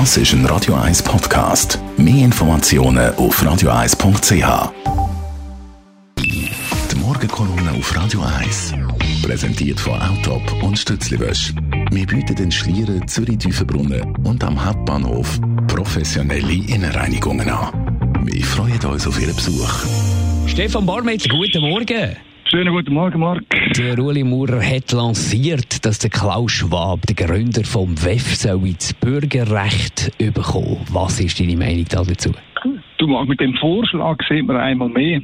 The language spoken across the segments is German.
Das ist ein Radio 1 Podcast. Mehr Informationen auf radio1.ch. Die Morgenkolonne auf Radio 1. Präsentiert von Autop und Stützliwösch. Wir bieten den Schlieren Zürich-Tüfenbrunnen und am Hauptbahnhof professionelle Innenreinigungen an. Wir freuen uns auf Ihren Besuch. Stefan Barmetz, guten Morgen. Schönen guten Morgen, Marc. Der Uli Maurer hat lanciert, dass der Klaus Schwab, der Gründer vom WEF, soll ins Bürgerrecht bekommen. Was ist deine Meinung dazu? Du, Marc, mit dem Vorschlag sieht man einmal mehr,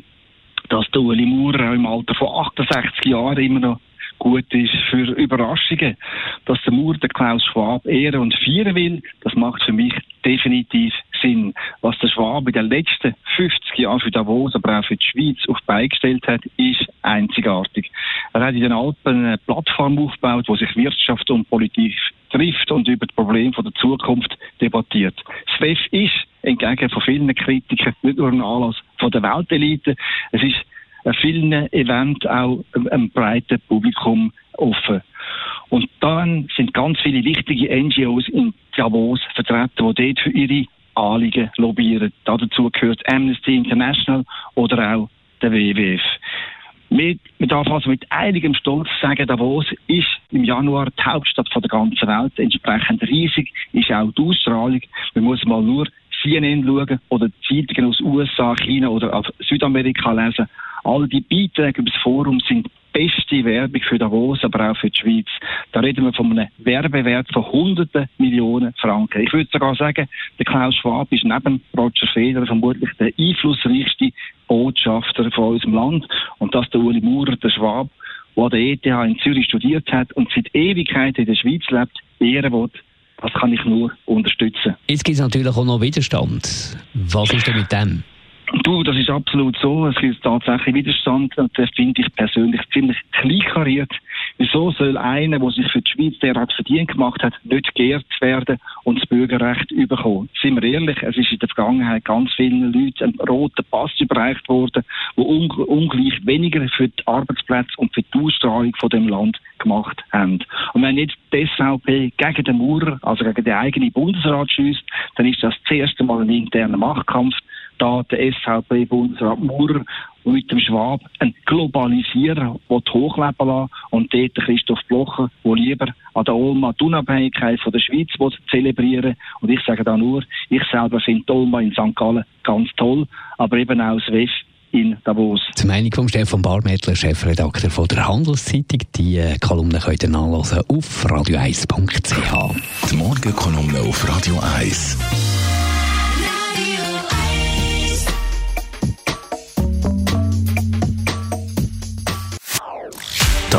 dass der Uli Maurer im Alter von 68 Jahren immer noch gut ist für Überraschungen. Dass der Maurer den Klaus Schwab ehren und feiern will, das macht für mich definitiv Sinn. Was der Schwab in den letzten 50 Jahren für Davos, aber auch für die Schweiz auf beigestellt hat, ist einzigartig. Er hat in den Alpen eine Plattform aufgebaut, wo sich Wirtschaft und Politik trifft und über die Probleme der Zukunft debattiert. Das WEF ist entgegen von vielen Kritikern nicht nur ein Anlass von der Weltelite, es ist an vielen Events auch einem breiten Publikum offen. Und dann sind ganz viele wichtige NGOs in Davos vertreten, die dort für ihre Anliegen lobbyieren. Dazu gehört Amnesty International oder auch der WWF. Man darf also mit einigem Stolz sagen, Davos ist im Januar die Hauptstadt von der ganzen Welt. Entsprechend riesig ist auch die Ausstrahlung. Man muss mal nur CNN schauen oder Zeitungen aus USA, China oder aus Südamerika lesen. All die Beiträge über das Forum sind beste Werbung für Davos, aber auch für die Schweiz. Da reden wir von einem Werbewert von hunderten Millionen Franken. Ich würde sogar sagen, der Klaus Schwab ist neben Roger Federer vermutlich der einflussreichste Botschafter von unserem Land. Und dass der Uli Maurer, der Schwab, der an der ETH in Zürich studiert hat und seit Ewigkeit in der Schweiz lebt, ehren will, das kann ich nur unterstützen. Jetzt gibt es natürlich auch noch Widerstand. Was ist denn mit dem? Du, das ist absolut so. Es gibt tatsächlich Widerstand und das finde ich persönlich ziemlich kleinkariert. Wieso soll einer, der sich für die Schweiz derart verdient gemacht hat, nicht geehrt werden und das Bürgerrecht bekommen? Sind wir ehrlich, es ist in der Vergangenheit ganz vielen Leuten ein roter Pass überreicht worden, wo un ungleich weniger für die Arbeitsplätze und für die Ausstrahlung von dem Land gemacht haben. Und wenn jetzt die SVP gegen den Maurer, also gegen den eigenen Bundesrat schießt, dann ist das das erste Mal ein interner Machtkampf da der SVP-Bundesrat Maurer mit dem Schwab ein Globalisierer hochleben lassen und dort Christoph Blocher, der lieber an der Olma die Unabhängigkeit von der Schweiz zelebrieren Und ich sage da nur, ich selber finde die Olma in St. Gallen ganz toll, aber eben auch das WEF in Davos. Die Meinung von Stefan Barmettler, Chefredakteur von der Handelszeitung. Die äh, Kolumne könnt ihr nachlesen auf radio1.ch. Die Morgenkolumne auf Radio 1.